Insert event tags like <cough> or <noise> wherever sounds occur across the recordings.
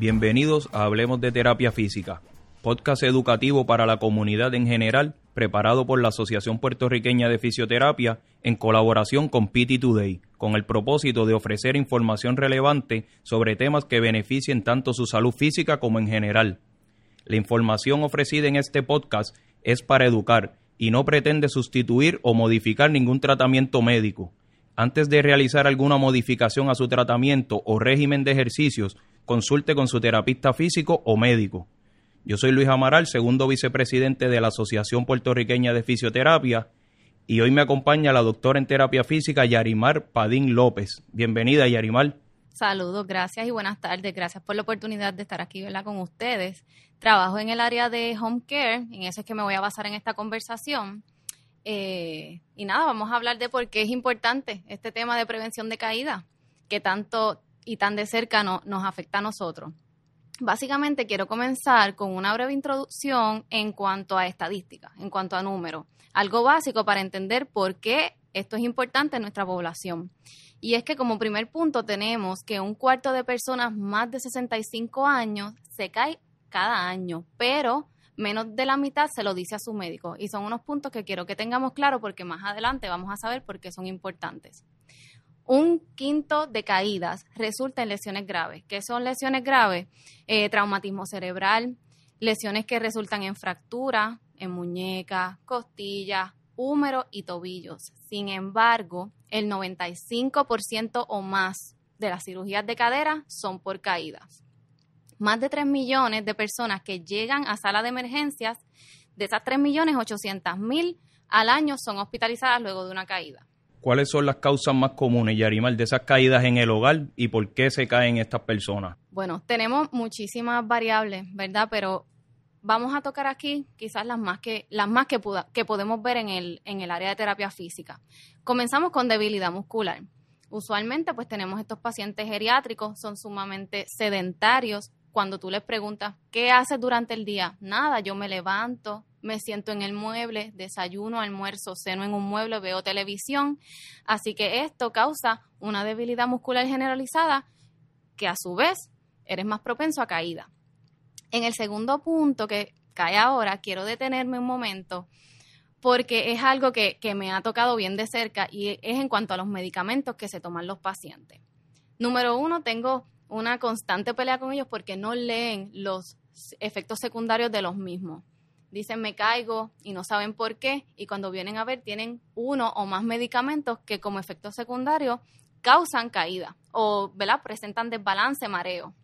Bienvenidos a Hablemos de Terapia Física, podcast educativo para la comunidad en general, preparado por la Asociación Puertorriqueña de Fisioterapia en colaboración con PT Today, con el propósito de ofrecer información relevante sobre temas que beneficien tanto su salud física como en general. La información ofrecida en este podcast es para educar y no pretende sustituir o modificar ningún tratamiento médico. Antes de realizar alguna modificación a su tratamiento o régimen de ejercicios, consulte con su terapista físico o médico. Yo soy Luis Amaral, segundo vicepresidente de la Asociación Puertorriqueña de Fisioterapia, y hoy me acompaña la doctora en terapia física Yarimar Padín López. Bienvenida, Yarimar. Saludos, gracias y buenas tardes. Gracias por la oportunidad de estar aquí con ustedes. Trabajo en el área de home care, en eso es que me voy a basar en esta conversación. Eh, y nada, vamos a hablar de por qué es importante este tema de prevención de caída, que tanto y tan de cerca nos afecta a nosotros. Básicamente quiero comenzar con una breve introducción en cuanto a estadísticas, en cuanto a números, algo básico para entender por qué esto es importante en nuestra población. Y es que como primer punto tenemos que un cuarto de personas más de 65 años se cae cada año, pero menos de la mitad se lo dice a su médico. Y son unos puntos que quiero que tengamos claro porque más adelante vamos a saber por qué son importantes. Un quinto de caídas resulta en lesiones graves. ¿Qué son lesiones graves? Eh, traumatismo cerebral, lesiones que resultan en fractura, en muñecas, costillas, húmero y tobillos. Sin embargo, el 95% o más de las cirugías de cadera son por caídas. Más de 3 millones de personas que llegan a sala de emergencias, de esas 3 millones 800 mil al año son hospitalizadas luego de una caída. ¿Cuáles son las causas más comunes, Yarimal, de esas caídas en el hogar y por qué se caen estas personas? Bueno, tenemos muchísimas variables, ¿verdad? Pero vamos a tocar aquí quizás las más que las más que, que podemos ver en el, en el área de terapia física. Comenzamos con debilidad muscular. Usualmente pues tenemos estos pacientes geriátricos, son sumamente sedentarios. Cuando tú les preguntas, ¿qué haces durante el día? Nada, yo me levanto, me siento en el mueble, desayuno, almuerzo, ceno en un mueble, veo televisión. Así que esto causa una debilidad muscular generalizada que a su vez eres más propenso a caída. En el segundo punto que cae ahora, quiero detenerme un momento porque es algo que, me ha tocado bien de cerca y es en cuanto a los medicamentos que se toman los pacientes. Número uno, tengo una constante pelea con ellos porque no leen los efectos secundarios de los mismos. Dicen me caigo y no saben por qué y cuando vienen a ver tienen uno o más medicamentos que como efecto secundario causan caída o presentan desbalance, mareo.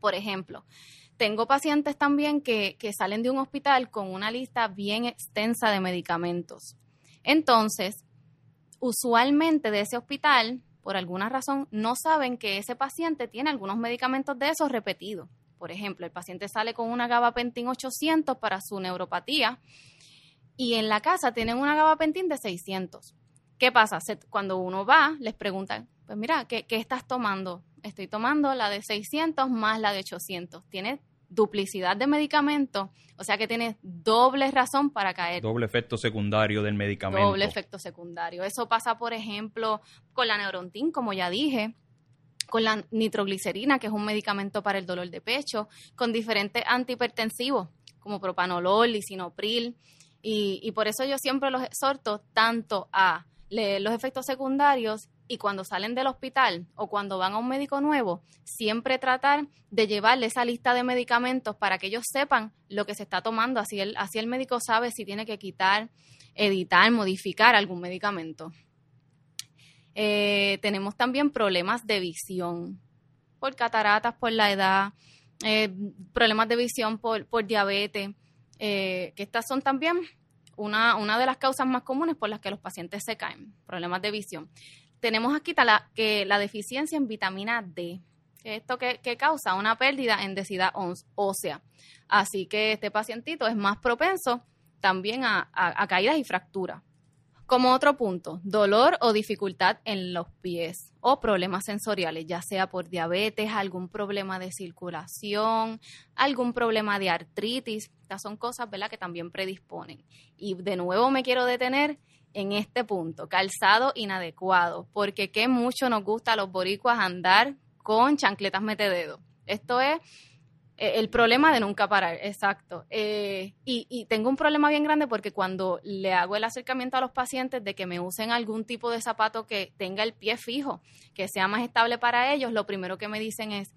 Por ejemplo, tengo pacientes también que, salen de un hospital con una lista bien extensa de medicamentos. Entonces, usualmente de ese hospital, por alguna razón, no saben que ese paciente tiene algunos medicamentos de esos repetidos. Por ejemplo, el paciente sale con una gabapentin 800 para su neuropatía y en la casa tienen una gabapentin de 600. ¿Qué pasa? cuando uno va, les preguntan, pues mira, ¿qué, ¿qué, estás tomando? Estoy tomando la de 600 más la de 800. Tienes duplicidad de medicamentos, o sea que tienes doble razón para caer. Doble efecto secundario del medicamento. Doble efecto secundario. Eso pasa, por ejemplo, con la neurontin, como ya dije, con la nitroglicerina, que es un medicamento para el dolor de pecho, con diferentes antihipertensivos, como propanolol, lisinopril, y, y por eso yo siempre los exhorto tanto a leer los efectos secundarios y cuando salen del hospital o cuando van a un médico nuevo, siempre tratar de llevarle esa lista de medicamentos para que ellos sepan lo que se está tomando, así el, así el médico sabe si tiene que quitar, editar, modificar algún medicamento. Eh, tenemos también problemas de visión por cataratas, por la edad, eh, problemas de visión por, por diabetes, eh, que estas son también una, una de las causas más comunes por las que los pacientes se caen, problemas de visión tenemos aquí la, que la deficiencia en vitamina D, esto que, causa una pérdida en densidad ósea. Así que este pacientito es más propenso también a, a caídas y fracturas. Como otro punto, dolor o dificultad en los pies o problemas sensoriales, ya sea por diabetes, algún problema de circulación, algún problema de artritis. Estas son cosas ¿verdad? que también predisponen. Y de nuevo me quiero detener en este punto, calzado inadecuado, porque qué mucho nos gusta a los boricuas andar con chancletas metededo. Esto es el problema de nunca parar, exacto. Eh, y, y, tengo un problema bien grande porque cuando le hago el acercamiento a los pacientes de que me usen algún tipo de zapato que tenga el pie fijo, que sea más estable para ellos, lo primero que me dicen es,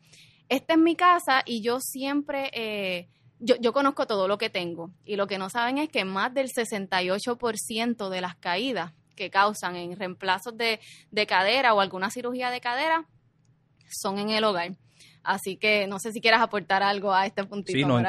esta es mi casa y yo siempre... Eh, yo, yo, conozco todo lo que tengo y lo que no saben es que más del 68% de las caídas que causan en reemplazos de, de cadera o alguna cirugía de cadera son en el hogar. Así que no sé si quieras aportar algo a este puntito. Sí, no,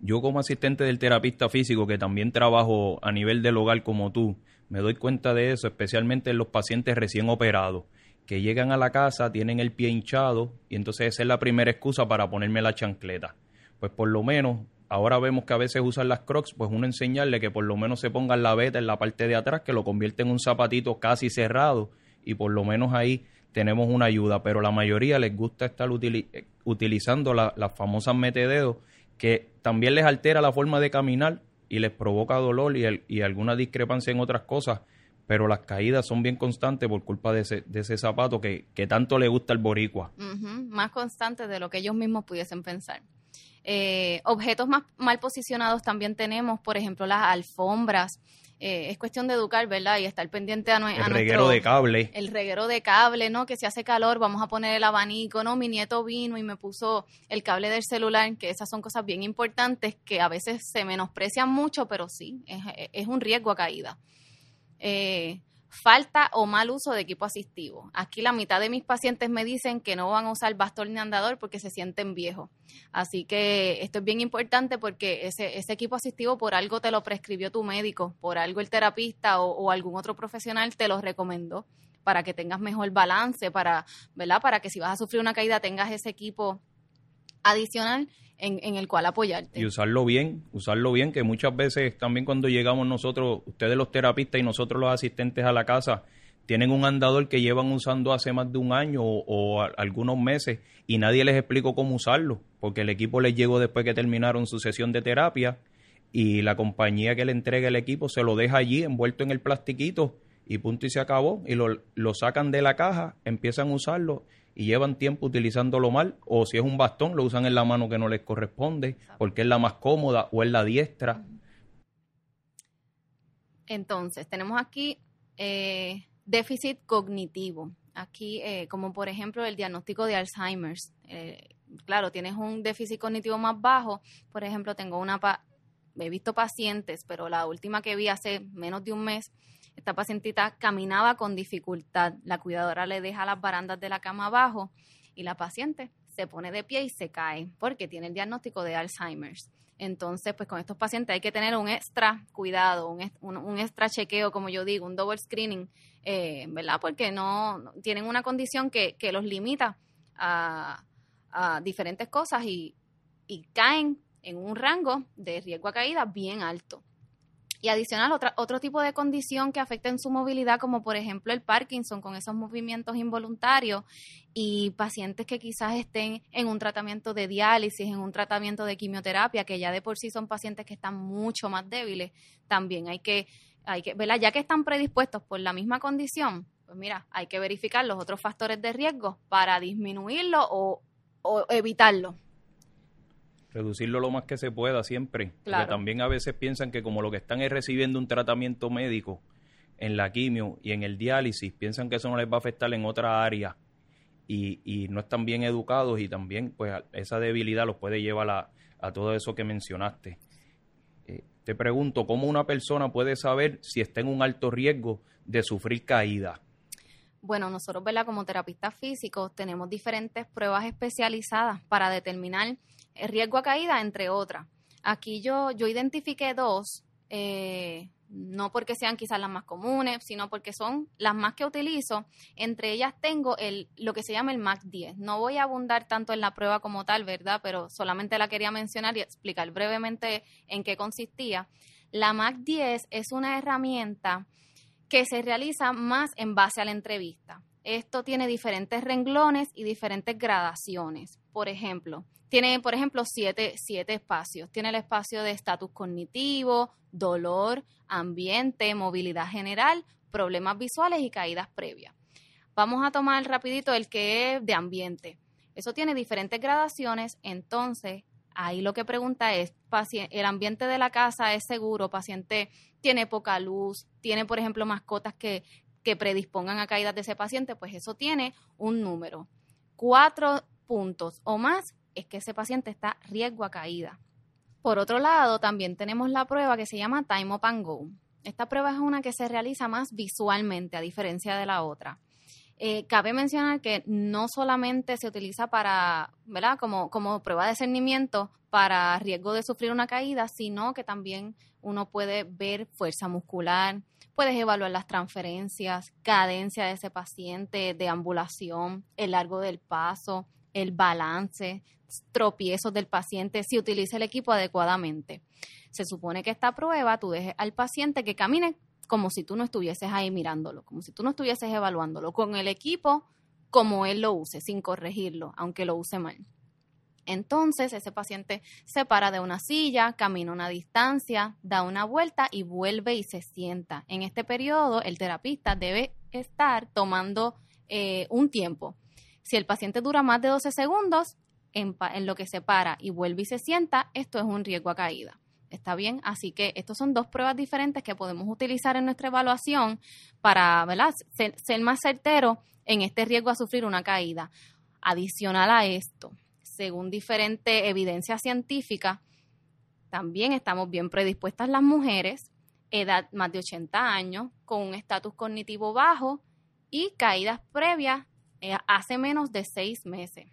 yo como asistente del terapista físico, que también trabajo a nivel del hogar como tú, me doy cuenta de eso, especialmente en los pacientes recién operados, que llegan a la casa, tienen el pie hinchado y entonces esa es la primera excusa para ponerme la chancleta. Pues por lo menos, ahora vemos que a veces usan las crocs, pues uno enseñarle que por lo menos se pongan la beta en la parte de atrás, que lo convierte en un zapatito casi cerrado y por lo menos ahí tenemos una ayuda, pero la mayoría les gusta estar utilizando las famosas metededos, que también les altera la forma de caminar y les provoca dolor y, y alguna discrepancia en otras cosas, pero las caídas son bien constantes por culpa de ese, de ese zapato que, que tanto le gusta al boricua. Más constantes de lo que ellos mismos pudiesen pensar. Eh, objetos más mal posicionados también tenemos, por ejemplo, las alfombras, eh, es cuestión de educar, ¿verdad? Y estar pendiente a, nuestro... El reguero de cable. El reguero de cable, ¿no? Que si hace calor vamos a poner el abanico, ¿no? Mi nieto vino y me puso el cable del celular, que esas son cosas bien importantes que a veces se menosprecian mucho, pero sí, es, es un riesgo a caída. Eh, falta o mal uso de equipo asistivo. Aquí la mitad de mis pacientes me dicen que no van a usar bastón ni andador porque se sienten viejos. Así que esto es bien importante porque ese, equipo asistivo por algo te lo prescribió tu médico, por algo el terapista o, o algún otro profesional te lo recomendó para que tengas mejor balance, para, ¿verdad? Para que si vas a sufrir una caída tengas ese equipo adicional en, el cual apoyarte. Y usarlo bien, usarlo bien, que muchas veces también cuando llegamos nosotros, ustedes los terapistas y nosotros los asistentes a la casa, tienen un andador que llevan usando hace más de un año o, algunos meses y nadie les explicó cómo usarlo, porque el equipo les llegó después que terminaron su sesión de terapia y la compañía que le entrega el equipo se lo deja allí envuelto en el plastiquito y punto y se acabó y lo, lo sacan de la caja, empiezan a usarlo y llevan tiempo utilizándolo mal, o si es un bastón, lo usan en la mano que no les corresponde, porque es la más cómoda o es la diestra. Entonces, tenemos aquí eh, déficit cognitivo. Aquí, eh, como por ejemplo el diagnóstico de Alzheimer's. Eh, claro, tienes un déficit cognitivo más bajo. Por ejemplo, tengo una... he visto pacientes, pero la última que vi hace menos de un mes, esta pacientita caminaba con dificultad. La cuidadora le deja las barandas de la cama abajo y la paciente se pone de pie y se cae porque tiene el diagnóstico de Alzheimer's. Entonces, pues con estos pacientes hay que tener un extra cuidado, un, extra chequeo, como yo digo, un double screening, eh, ¿verdad? Porque no tienen una condición que, los limita a, diferentes cosas y, y caen en un rango de riesgo a caída bien alto. Y adicional, otra, otro tipo de condición que afecta en su movilidad, como por ejemplo el Parkinson, con esos movimientos involuntarios, y pacientes que quizás estén en un tratamiento de diálisis, en un tratamiento de quimioterapia, que ya de por sí son pacientes que están mucho más débiles, también hay que, hay que, ¿verdad? Ya que están predispuestos por la misma condición, pues mira, hay que verificar los otros factores de riesgo para disminuirlo o, o evitarlo reducirlo lo más que se pueda siempre. Porque también a veces piensan que como lo que están es recibiendo un tratamiento médico en la quimio y en el diálisis, piensan que eso no les va a afectar en otra área y, y no están bien educados y también pues esa debilidad los puede llevar a, a todo eso que mencionaste. Eh, te pregunto, ¿cómo una persona puede saber si está en un alto riesgo de sufrir caída? Bueno, nosotros, ¿verdad? Como terapistas físicos tenemos diferentes pruebas especializadas para determinar riesgo a caída, entre otras. Aquí yo, yo identifiqué dos, eh, no porque sean quizás las más comunes, sino porque son las más que utilizo. Entre ellas tengo el, lo que se llama el MAC 10. No voy a abundar tanto en la prueba como tal, ¿verdad? Pero solamente la quería mencionar y explicar brevemente en qué consistía. La MAC 10 es una herramienta que se realiza más en base a la entrevista. Esto tiene diferentes renglones y diferentes gradaciones. Por ejemplo, tiene, por ejemplo, siete, siete espacios. Tiene el espacio de estatus cognitivo, dolor, ambiente, movilidad general, problemas visuales y caídas previas. Vamos a tomar rapidito el que es de ambiente. Eso tiene diferentes gradaciones, entonces ahí lo que pregunta es, ¿el ambiente de la casa es seguro? ¿Paciente tiene poca luz? ¿Tiene, por ejemplo, mascotas que, que predispongan a caídas de ese paciente? Pues eso tiene un número. Cuatro puntos o más es que ese paciente está riesgo a caída. Por otro lado, también tenemos la prueba que se llama Time Up and Go. Esta prueba es una que se realiza más visualmente, a diferencia de la otra. Eh, cabe mencionar que no solamente se utiliza para, ¿verdad? Como, como prueba de discernimiento para riesgo de sufrir una caída, sino que también uno puede ver fuerza muscular, puedes evaluar las transferencias, cadencia de ese paciente, deambulación, el largo del paso, el balance, tropiezos del paciente, si utiliza el equipo adecuadamente. Se supone que esta prueba tú dejes al paciente que camine como si tú no estuvieses ahí mirándolo, como si tú no estuvieses evaluándolo, con el equipo como él lo use, sin corregirlo, aunque lo use mal. Entonces ese paciente se para de una silla, camina una distancia, da una vuelta y vuelve y se sienta. En este periodo el terapista debe estar tomando eh, un tiempo. Si el paciente dura más de 12 segundos, en, en, lo que se para y vuelve y se sienta, esto es un riesgo a caída. ¿Está bien? Así que estos son dos pruebas diferentes que podemos utilizar en nuestra evaluación para ¿verdad? Ser, más certero en este riesgo a sufrir una caída. Adicional a esto, según diferente evidencia científica, también estamos bien predispuestas las mujeres, edad más de 80 años, con un estatus cognitivo bajo y caídas previas eh, hace menos de seis meses.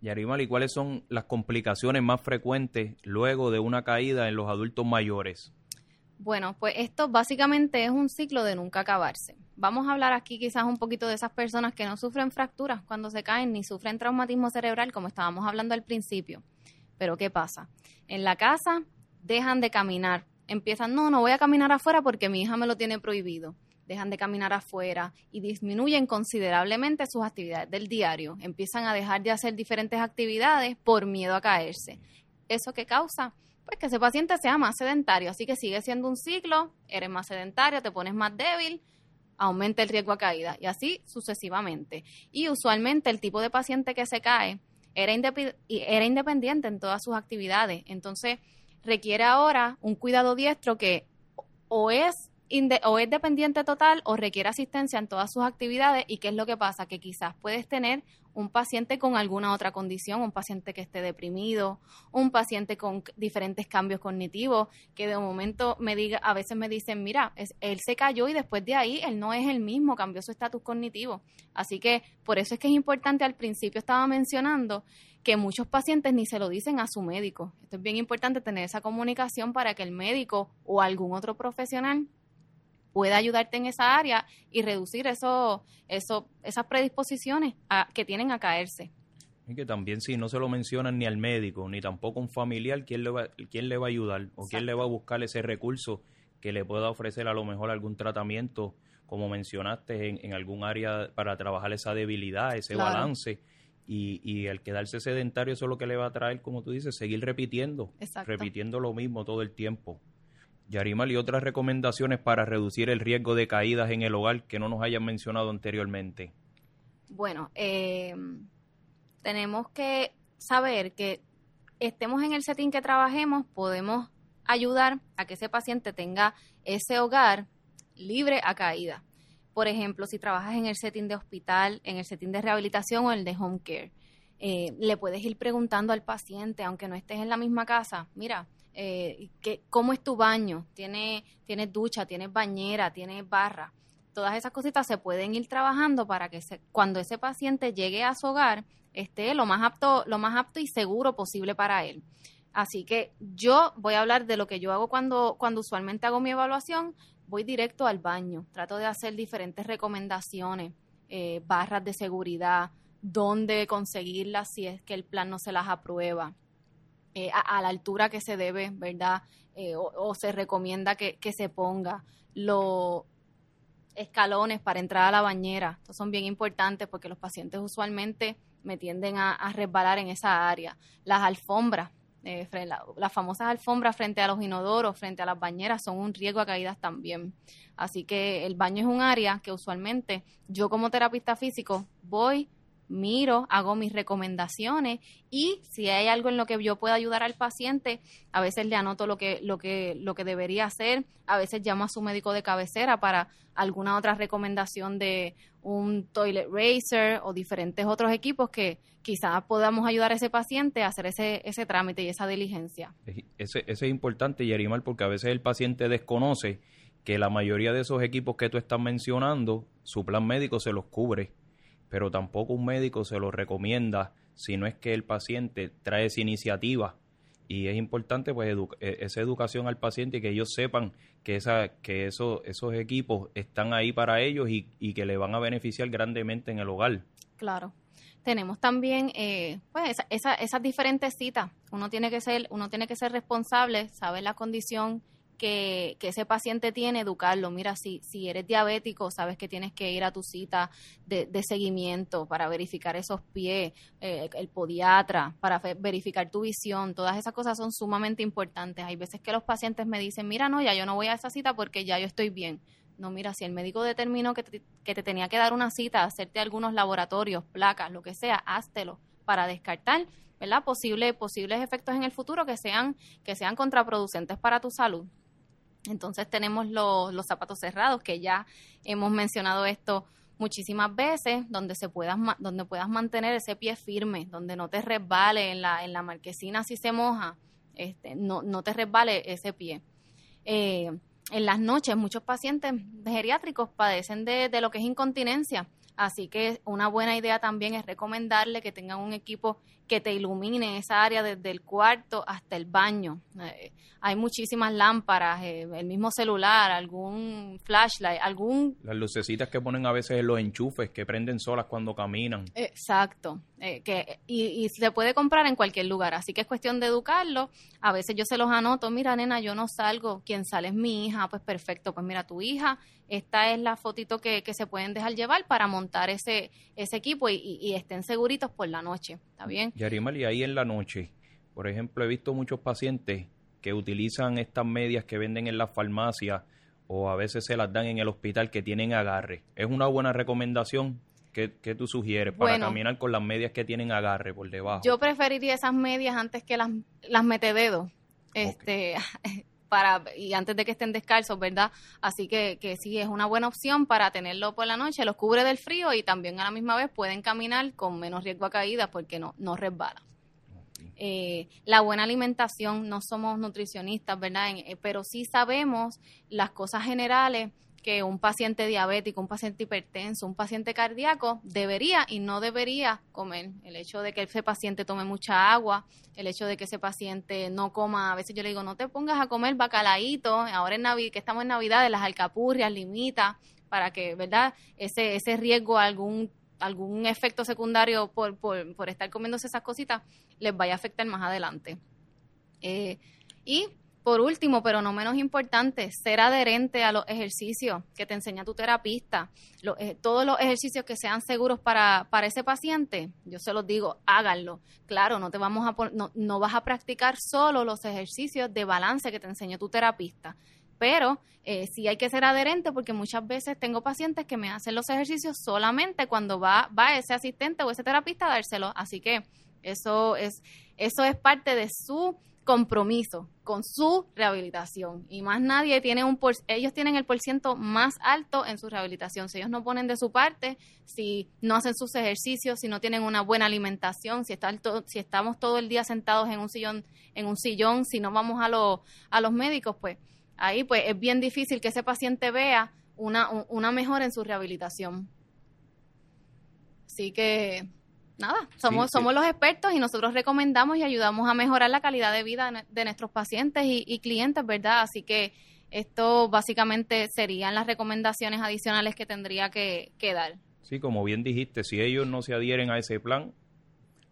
Yarimal, ¿y cuáles son las complicaciones más frecuentes luego de una caída en los adultos mayores? Bueno, pues esto básicamente es un ciclo de nunca acabarse. Vamos a hablar aquí quizás un poquito de esas personas que no sufren fracturas cuando se caen ni sufren traumatismo cerebral como estábamos hablando al principio. Pero ¿qué pasa? En la casa dejan de caminar, empiezan, no, no voy a caminar afuera porque mi hija me lo tiene prohibido dejan de caminar afuera y disminuyen considerablemente sus actividades del diario. Empiezan a dejar de hacer diferentes actividades por miedo a caerse. ¿Eso qué causa? Pues que ese paciente sea más sedentario, así que sigue siendo un ciclo, eres más sedentario, te pones más débil, aumenta el riesgo a caída y así sucesivamente. Y usualmente el tipo de paciente que se cae era, era independiente en todas sus actividades, entonces requiere ahora un cuidado diestro que o es o es dependiente total o requiere asistencia en todas sus actividades y qué es lo que pasa, que quizás puedes tener un paciente con alguna otra condición, un paciente que esté deprimido, un paciente con diferentes cambios cognitivos, que de momento me diga, a veces me dicen, mira, él se cayó y después de ahí él no es el mismo, cambió su estatus cognitivo. Así que por eso es que es importante, al principio estaba mencionando que muchos pacientes ni se lo dicen a su médico. Esto es bien importante tener esa comunicación para que el médico o algún otro profesional pueda ayudarte en esa área y reducir eso, eso, esas predisposiciones que tienen a caerse. Y que también si no se lo mencionan ni al médico, ni tampoco un familiar, ¿quién le va, quién le va a ayudar? ¿O quién le va a buscar ese recurso que le pueda ofrecer a lo mejor algún tratamiento, como mencionaste, en, algún área para trabajar esa debilidad, ese balance? Y, y el quedarse sedentario, eso es lo que le va a traer, como tú dices, seguir repitiendo, repitiendo lo mismo todo el tiempo. Yarimal, ¿y otras recomendaciones para reducir el riesgo de caídas en el hogar que no nos hayan mencionado anteriormente? Bueno, eh, tenemos que saber que estemos en el setting que trabajemos, podemos ayudar a que ese paciente tenga ese hogar libre a caída. Por ejemplo, si trabajas en el setting de hospital, en el setting de rehabilitación o el de home care, eh, le puedes ir preguntando al paciente, aunque no estés en la misma casa, mira, eh, que, cómo es tu baño, tiene, tienes ducha, tienes bañera, tienes barra. Todas esas cositas se pueden ir trabajando para que cuando ese paciente llegue a su hogar esté lo más apto, lo más apto y seguro posible para él. Así que yo voy a hablar de lo que yo hago cuando, cuando usualmente hago mi evaluación. Voy directo al baño. Trato de hacer diferentes recomendaciones, eh, barras de seguridad, dónde conseguirlas si es que el plan no se las aprueba. Eh, a, la altura que se debe, ¿verdad? Eh, o, se recomienda que, se ponga. Los escalones para entrar a la bañera, estos son bien importantes porque los pacientes usualmente me tienden a, resbalar en esa área. Las alfombras, eh, las famosas alfombras frente a los inodoros, frente a las bañeras, son un riesgo a caídas también. Así que el baño es un área que usualmente yo como terapista físico voy miro, hago mis recomendaciones y si hay algo en lo que yo pueda ayudar al paciente, a veces le anoto lo que, lo que, lo que debería hacer, a veces llamo a su médico de cabecera para alguna otra recomendación de un toilet racer o diferentes otros equipos que quizás podamos ayudar a ese paciente a hacer ese, ese trámite y esa diligencia. Ese, ese es importante, Yerimar, porque a veces el paciente desconoce que la mayoría de esos equipos que tú estás mencionando, su plan médico se los cubre, pero tampoco un médico se los recomienda si no es que el paciente trae esa iniciativa. Y es importante pues e, esa educación al paciente y que ellos sepan que esa que eso, esos equipos están ahí para ellos y, y que le van a beneficiar grandemente en el hogar. Claro tenemos también eh, pues esa, esas diferentes citas. Uno tiene que ser, uno tiene que ser responsable, saber la condición que, ese paciente tiene, educarlo. Mira, si, si eres diabético, sabes que tienes que ir a tu cita de, seguimiento para verificar esos pies, eh, el podiatra, para verificar tu visión. Todas esas cosas son sumamente importantes. Hay veces que los pacientes me dicen, mira, no, ya yo no voy a esa cita porque ya yo estoy bien. No, mira, si el médico determinó que te, que te tenía que dar una cita, hacerte algunos laboratorios, placas, lo que sea, háztelo para descartar ¿verdad? Posible, posibles efectos en el futuro que sean, que sean contraproducentes para tu salud. Entonces tenemos los, los zapatos cerrados, que ya hemos mencionado esto muchísimas veces, donde se puedas, donde puedas mantener ese pie firme, donde no te resbale en la, en la marquesina si se moja, este, no, no te resbale ese pie. Eh, en las noches muchos pacientes geriátricos padecen de, de, lo que es incontinencia, así que una buena idea también es recomendarle que tengan un equipo que te ilumine esa área desde el cuarto hasta el baño. Eh, hay muchísimas lámparas, eh, el mismo celular, algún flashlight, algún... Las lucecitas que ponen a veces en los enchufes que prenden solas cuando caminan. Exacto. Eh, que, y, se puede comprar en cualquier lugar, así que es cuestión de educarlo. A veces yo se los anoto, mira nena, yo no salgo, quien sale es mi hija, pues perfecto, pues mira tu hija, esta es la fotito que, que se pueden dejar llevar para montar ese, ese equipo y, y estén seguritos por la noche, ¿está bien? Yarimal, y ahí en la noche, por ejemplo, he visto muchos pacientes que utilizan estas medias que venden en las farmacias o a veces se las dan en el hospital que tienen agarre. ¿Es una buena recomendación? que tú sugieres para caminar con las medias que tienen agarre por debajo? Yo preferiría esas medias antes que las, las metededos. Este, <laughs> para y antes de que estén descalzos, ¿verdad? Así que, que sí, es una buena opción para tenerlo por la noche, los cubre del frío y también a la misma vez pueden caminar con menos riesgo a caídas porque no, no resbala. Eh, la buena alimentación, no somos nutricionistas, ¿verdad? Eh, pero sí sabemos las cosas generales que un paciente diabético, un paciente hipertenso, un paciente cardíaco debería y no debería comer. El hecho de que ese paciente tome mucha agua, el hecho de que ese paciente no coma, a veces yo le digo, no te pongas a comer bacalaíto, ahora en Navidad, que estamos en Navidad, de las alcapurrias, limita, para que, ¿verdad? Ese, ese riesgo algún algún efecto secundario por, por, por estar comiéndose esas cositas les vaya a afectar más adelante. Eh, y por último, pero no menos importante, ser adherente a los ejercicios que te enseña tu terapista. Eh, todos los ejercicios que sean seguros para, para, ese paciente, yo se los digo, háganlo. Claro, no te vamos a no, no vas a practicar solo los ejercicios de balance que te enseñó tu terapista pero eh, sí hay que ser adherente porque muchas veces tengo pacientes que me hacen los ejercicios solamente cuando va, va ese asistente o ese terapista a dárselo. Así que eso es, eso es parte de su compromiso con su rehabilitación y más nadie tiene un por, ellos tienen el porciento más alto en su rehabilitación si ellos no ponen de su parte si no hacen sus ejercicios si no tienen una buena alimentación si si estamos todo el día sentados en un sillón en un sillón si no vamos a los a los médicos pues ahí pues es bien difícil que ese paciente vea una, una mejora en su rehabilitación. Así que, nada, somos, somos los expertos y nosotros recomendamos y ayudamos a mejorar la calidad de vida de nuestros pacientes y, clientes, ¿verdad? Así que esto básicamente serían las recomendaciones adicionales que tendría que, que dar. Sí, como bien dijiste, si ellos no se adhieren a ese plan,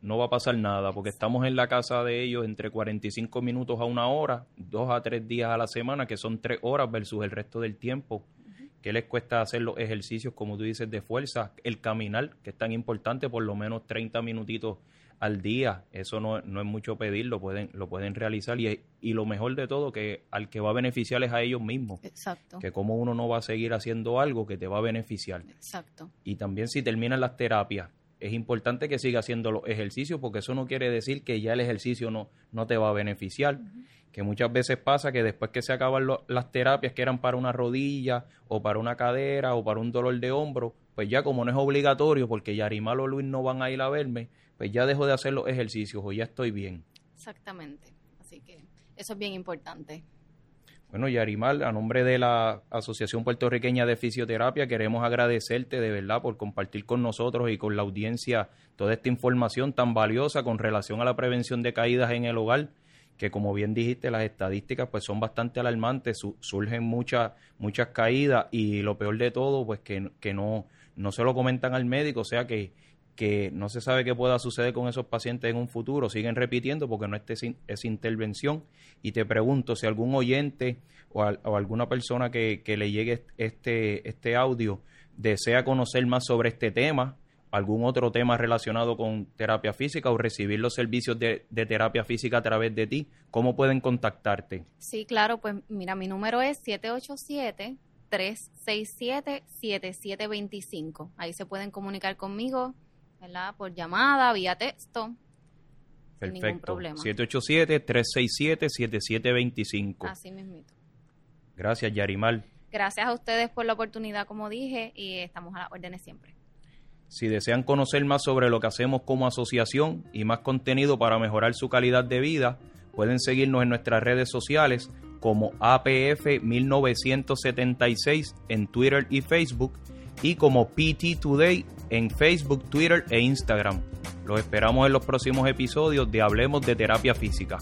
no va a pasar nada porque estamos en la casa de ellos entre 45 minutos a una hora, dos a tres días a la semana, que son tres horas versus el resto del tiempo. Que les cuesta hacer los ejercicios, como tú dices, de fuerza? El caminar, que es tan importante, por lo menos 30 minutitos al día. Eso no, no es mucho pedir, lo pueden, lo pueden realizar. Y, y lo mejor de todo, que al que va a beneficiar es a ellos mismos. Exacto. Que como uno no va a seguir haciendo algo que te va a beneficiar. Exacto. Y también si terminan las terapias es importante que siga haciendo los ejercicios porque eso no quiere decir que ya el ejercicio no, no te va a beneficiar. Que muchas veces pasa que después que se acaban las terapias que eran para una rodilla o para una cadera o para un dolor de hombro, pues ya como no es obligatorio porque Yarimal o Luis no van a ir a verme, pues ya dejo de hacer los ejercicios o ya estoy bien. Exactamente. Así que eso es bien importante. Bueno, Yarimal, a nombre de la Asociación Puertorriqueña de Fisioterapia, queremos agradecerte de verdad por compartir con nosotros y con la audiencia toda esta información tan valiosa con relación a la prevención de caídas en el hogar, que como bien dijiste, las estadísticas pues son bastante alarmantes, surgen muchas muchas caídas y lo peor de todo pues que, que no, no se lo comentan al médico, o sea que que no se sabe qué pueda suceder con esos pacientes en un futuro, siguen repitiendo porque no esté esa intervención. Y te pregunto si algún oyente o, alguna persona que, le llegue este, este audio desea conocer más sobre este tema, algún otro tema relacionado con terapia física o recibir los servicios de, de, terapia física a través de ti, ¿cómo pueden contactarte? Sí, claro, pues mira, mi número es 787-367-7725. Ahí se pueden comunicar conmigo ¿verdad? Por llamada, vía texto. Perfecto. Sin problema. 787-367-7725. Así mismito. Gracias, Yarimal. Gracias a ustedes por la oportunidad, como dije, y estamos a las órdenes siempre. Si desean conocer más sobre lo que hacemos como asociación y más contenido para mejorar su calidad de vida, pueden seguirnos en nuestras redes sociales como APF 1976 en Twitter y Facebook y como PT Today en Facebook, Twitter e Instagram. Los esperamos en los próximos episodios de Hablemos de Terapia Física.